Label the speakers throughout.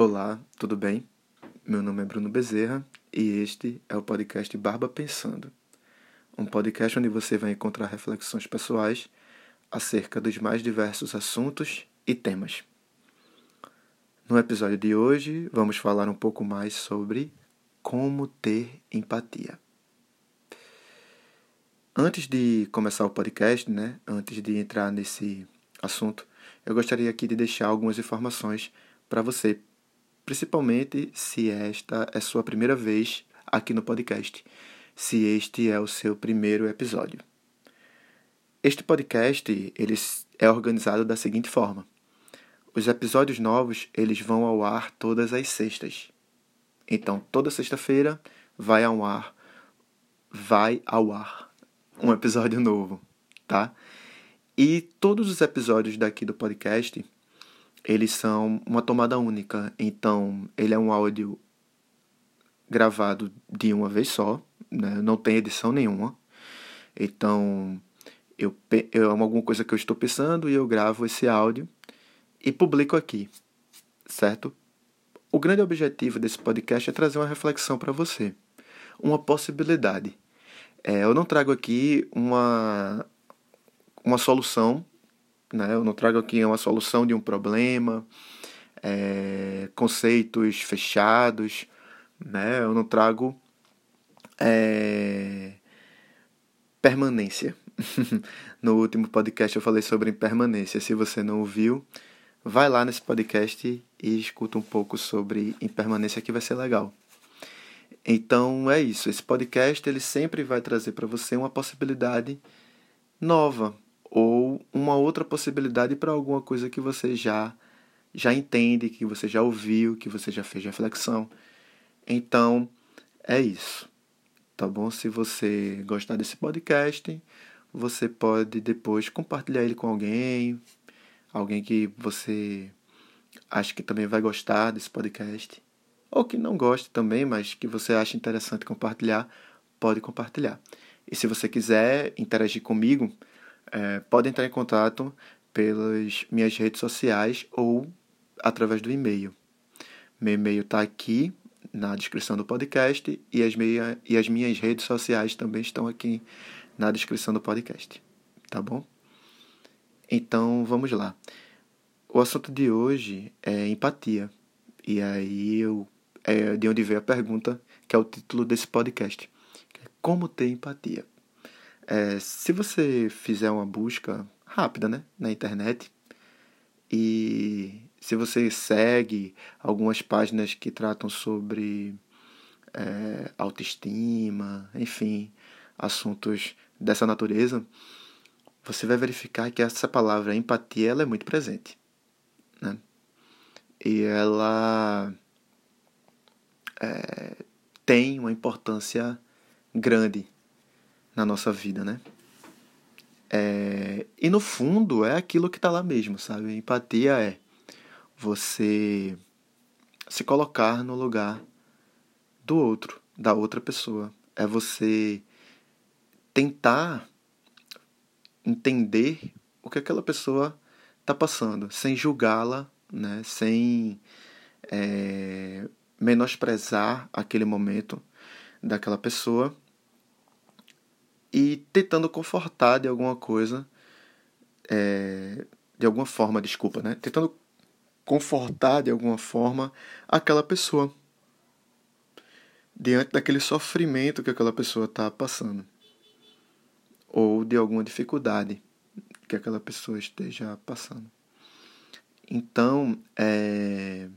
Speaker 1: Olá, tudo bem? Meu nome é Bruno Bezerra e este é o podcast Barba Pensando, um podcast onde você vai encontrar reflexões pessoais acerca dos mais diversos assuntos e temas. No episódio de hoje, vamos falar um pouco mais sobre como ter empatia. Antes de começar o podcast, né, antes de entrar nesse assunto, eu gostaria aqui de deixar algumas informações para você, principalmente se esta é sua primeira vez aqui no podcast, se este é o seu primeiro episódio. Este podcast ele é organizado da seguinte forma: os episódios novos eles vão ao ar todas as sextas. Então, toda sexta-feira vai ao ar, vai ao ar um episódio novo, tá? E todos os episódios daqui do podcast, eles são uma tomada única. Então, ele é um áudio gravado de uma vez só, né? não tem edição nenhuma. Então, eu, eu amo alguma coisa que eu estou pensando e eu gravo esse áudio e publico aqui, certo? O grande objetivo desse podcast é trazer uma reflexão para você, uma possibilidade. É, eu não trago aqui uma, uma solução, né? Eu não trago aqui uma solução de um problema, é, conceitos fechados, né? Eu não trago é, permanência. no último podcast eu falei sobre impermanência. Se você não ouviu, vai lá nesse podcast e escuta um pouco sobre impermanência que vai ser legal. Então é isso. Esse podcast ele sempre vai trazer para você uma possibilidade nova, ou uma outra possibilidade para alguma coisa que você já já entende, que você já ouviu, que você já fez reflexão. Então, é isso. Tá bom? Se você gostar desse podcast, você pode depois compartilhar ele com alguém, alguém que você acha que também vai gostar desse podcast, ou que não goste também, mas que você acha interessante compartilhar, pode compartilhar. E se você quiser interagir comigo, é, entrar em contato pelas minhas redes sociais ou através do e-mail. Meu e-mail está aqui na descrição do podcast e as, e as minhas redes sociais também estão aqui na descrição do podcast. Tá bom? Então vamos lá. O assunto de hoje é empatia. E aí eu, é de onde veio a pergunta, que é o título desse podcast. Como ter empatia? É, se você fizer uma busca rápida né, na internet e se você segue algumas páginas que tratam sobre é, autoestima, enfim, assuntos dessa natureza, você vai verificar que essa palavra empatia ela é muito presente. Né? E ela é, tem uma importância grande na nossa vida, né? É, e no fundo é aquilo que está lá mesmo, sabe? Empatia é você se colocar no lugar do outro, da outra pessoa. É você tentar entender o que aquela pessoa está passando, sem julgá-la, né? sem é, menosprezar aquele momento daquela pessoa e tentando confortar de alguma coisa, é, de alguma forma, desculpa, né? Tentando confortar de alguma forma aquela pessoa diante daquele sofrimento que aquela pessoa está passando ou de alguma dificuldade que aquela pessoa esteja passando. Então, é,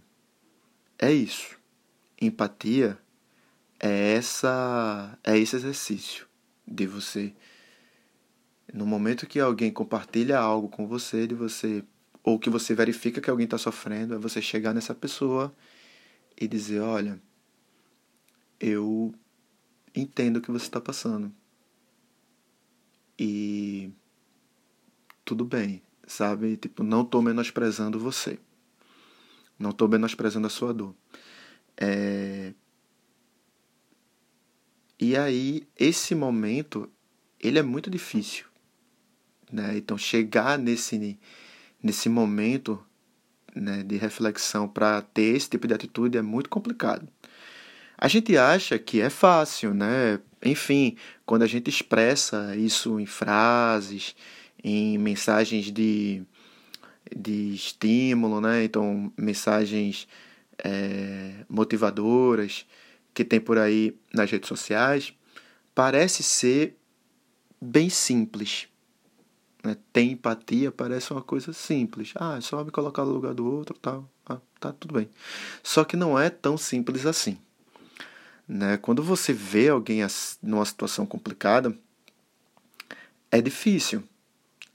Speaker 1: é isso. Empatia é essa é esse exercício de você no momento que alguém compartilha algo com você, de você ou que você verifica que alguém está sofrendo, é você chegar nessa pessoa e dizer, olha, eu entendo o que você está passando e tudo bem, sabe? Tipo, não estou menosprezando você, não estou menosprezando a sua dor. É, e aí, esse momento, ele é muito difícil. Né? Então, chegar nesse, nesse momento né, de reflexão para ter esse tipo de atitude é muito complicado. A gente acha que é fácil, né? Enfim, quando a gente expressa isso em frases, em mensagens de, de estímulo, né? Então, mensagens é, motivadoras que tem por aí nas redes sociais, parece ser bem simples. Né? Empatia parece uma coisa simples. Ah, é só me colocar no lugar do outro, tal. Ah, tá tudo bem. Só que não é tão simples assim. Né? Quando você vê alguém numa situação complicada, é difícil.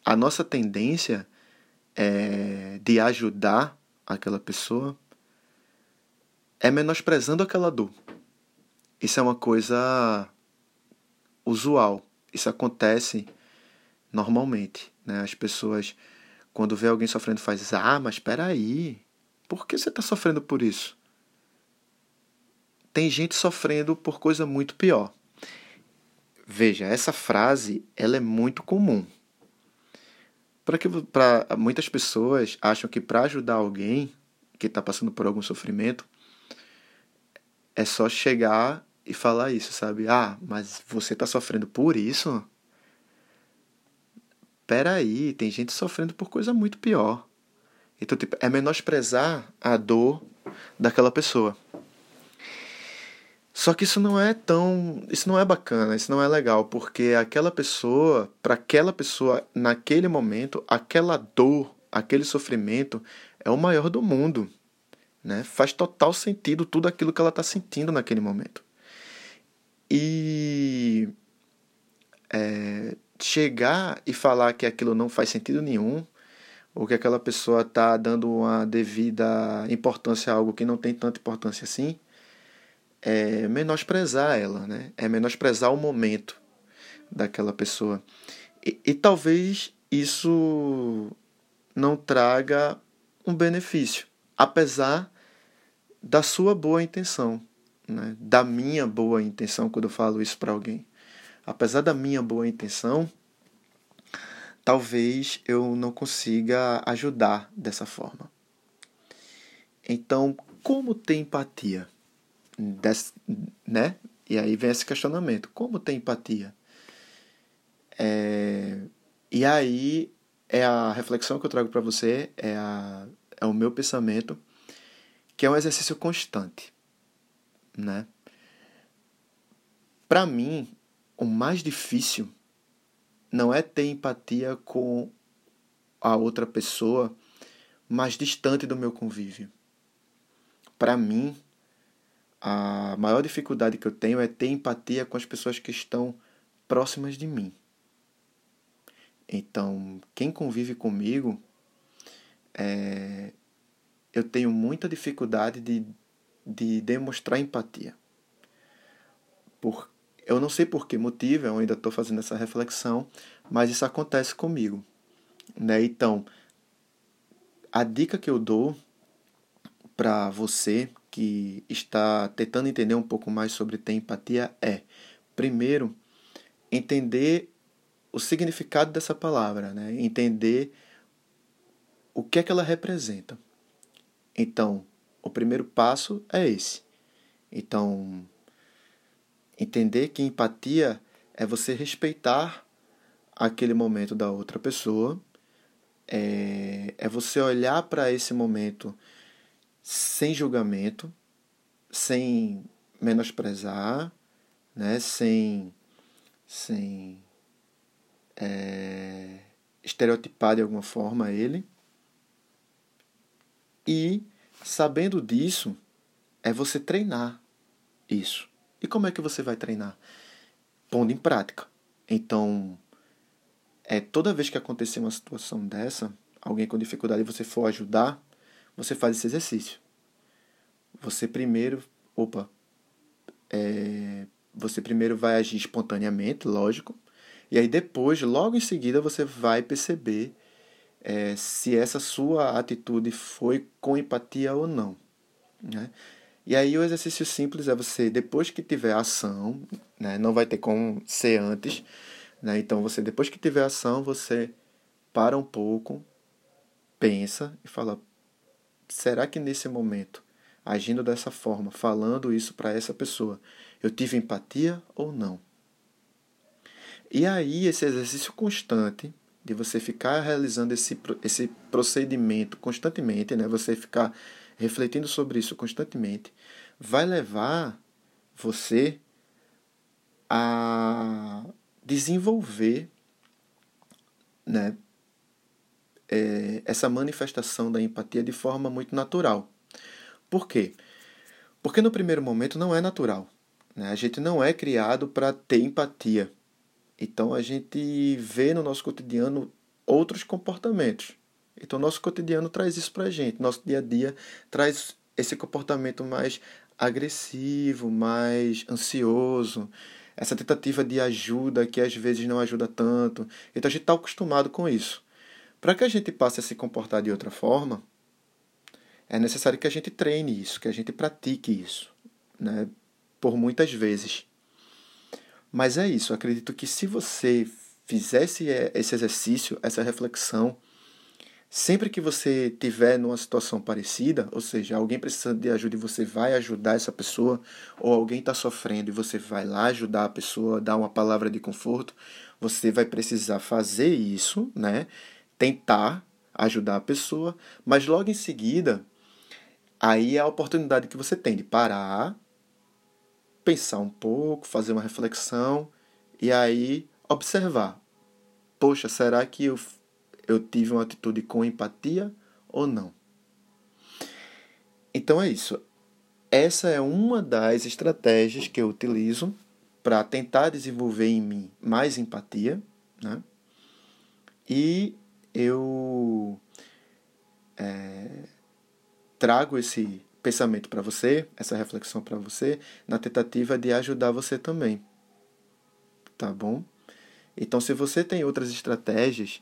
Speaker 1: A nossa tendência é de ajudar aquela pessoa é menosprezando aquela dor. Isso é uma coisa usual. Isso acontece normalmente. Né? As pessoas, quando vê alguém sofrendo, faz Ah, mas espera aí. Por que você está sofrendo por isso? tem gente sofrendo por coisa muito pior. Veja, essa frase ela é muito comum. Para que para muitas pessoas acham que para ajudar alguém que está passando por algum sofrimento é só chegar e falar isso, sabe? Ah, mas você está sofrendo por isso? Peraí, tem gente sofrendo por coisa muito pior. Então, tipo, é menosprezar a dor daquela pessoa. Só que isso não é tão, isso não é bacana, isso não é legal, porque aquela pessoa, para aquela pessoa naquele momento, aquela dor, aquele sofrimento é o maior do mundo, né? Faz total sentido tudo aquilo que ela está sentindo naquele momento. E é, chegar e falar que aquilo não faz sentido nenhum, ou que aquela pessoa está dando uma devida importância a algo que não tem tanta importância assim, é menosprezar ela, né? É menosprezar o momento daquela pessoa. E, e talvez isso não traga um benefício, apesar da sua boa intenção, né? da minha boa intenção quando eu falo isso para alguém. Apesar da minha boa intenção, talvez eu não consiga ajudar dessa forma. Então, como ter empatia? Des, né? E aí vem esse questionamento: como ter empatia? É, e aí é a reflexão que eu trago para você, é, a, é o meu pensamento, que é um exercício constante, né? Para mim, o mais difícil não é ter empatia com a outra pessoa mais distante do meu convívio. Para mim, a maior dificuldade que eu tenho é ter empatia com as pessoas que estão próximas de mim. Então, quem convive comigo, é, eu tenho muita dificuldade de, de demonstrar empatia. Por, eu não sei por que motivo, eu ainda estou fazendo essa reflexão, mas isso acontece comigo. Né? Então, a dica que eu dou para você que está tentando entender um pouco mais sobre ter empatia é, primeiro, entender o significado dessa palavra, né? entender o que é que ela representa. Então, o primeiro passo é esse. Então, entender que empatia é você respeitar aquele momento da outra pessoa, é, é você olhar para esse momento sem julgamento, sem menosprezar, né? sem, sem é, estereotipar de alguma forma ele. E sabendo disso, é você treinar isso. E como é que você vai treinar? Pondo em prática. Então, é toda vez que acontecer uma situação dessa, alguém com dificuldade e você for ajudar, você faz esse exercício. Você primeiro, opa, é, você primeiro vai agir espontaneamente, lógico, e aí depois, logo em seguida, você vai perceber é, se essa sua atitude foi com empatia ou não. Né? E aí o exercício simples é você, depois que tiver ação, né, não vai ter como ser antes, né, então você, depois que tiver ação, você para um pouco, pensa e fala, será que nesse momento, agindo dessa forma, falando isso para essa pessoa, eu tive empatia ou não? E aí, esse exercício constante de você ficar realizando esse, esse procedimento constantemente, né? você ficar refletindo sobre isso constantemente, vai levar você a desenvolver né, é, essa manifestação da empatia de forma muito natural. Por quê? Porque no primeiro momento não é natural. Né? A gente não é criado para ter empatia. Então a gente vê no nosso cotidiano outros comportamentos. Então nosso cotidiano traz isso para a gente. Nosso dia a dia traz esse comportamento mais agressivo, mais ansioso, essa tentativa de ajuda que às vezes não ajuda tanto. Então a gente está acostumado com isso. Para que a gente passe a se comportar de outra forma, é necessário que a gente treine isso, que a gente pratique isso, né? por muitas vezes. Mas é isso, acredito que se você fizesse esse exercício, essa reflexão, sempre que você tiver numa situação parecida, ou seja, alguém precisando de ajuda e você vai ajudar essa pessoa, ou alguém está sofrendo e você vai lá ajudar a pessoa, dar uma palavra de conforto, você vai precisar fazer isso, né? Tentar ajudar a pessoa, mas logo em seguida, aí é a oportunidade que você tem de parar, pensar um pouco, fazer uma reflexão e aí observar. Poxa, será que eu, eu tive uma atitude com empatia ou não? Então é isso. Essa é uma das estratégias que eu utilizo para tentar desenvolver em mim mais empatia, né? E eu é, trago esse pensamento para você, essa reflexão para você, na tentativa de ajudar você também. Tá bom? Então, se você tem outras estratégias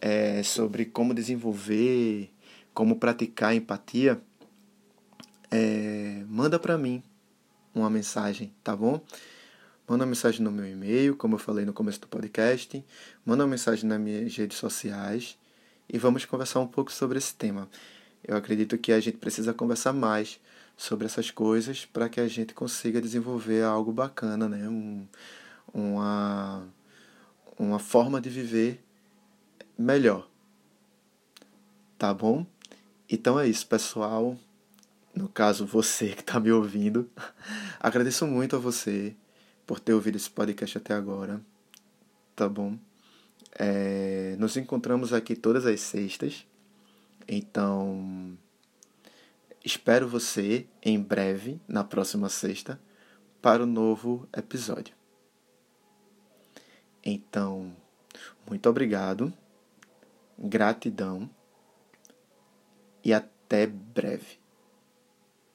Speaker 1: é, sobre como desenvolver, como praticar empatia, é, manda para mim uma mensagem, tá bom? Manda uma mensagem no meu e-mail, como eu falei no começo do podcast. Manda uma mensagem nas minhas redes sociais e vamos conversar um pouco sobre esse tema. Eu acredito que a gente precisa conversar mais sobre essas coisas para que a gente consiga desenvolver algo bacana, né? Um, uma, uma forma de viver melhor. Tá bom? Então é isso, pessoal. No caso, você que está me ouvindo. Agradeço muito a você por ter ouvido esse podcast até agora. Tá bom? É, nos encontramos aqui todas as sextas então, espero você em breve, na próxima sexta, para o novo episódio. Então, muito obrigado, gratidão e até breve.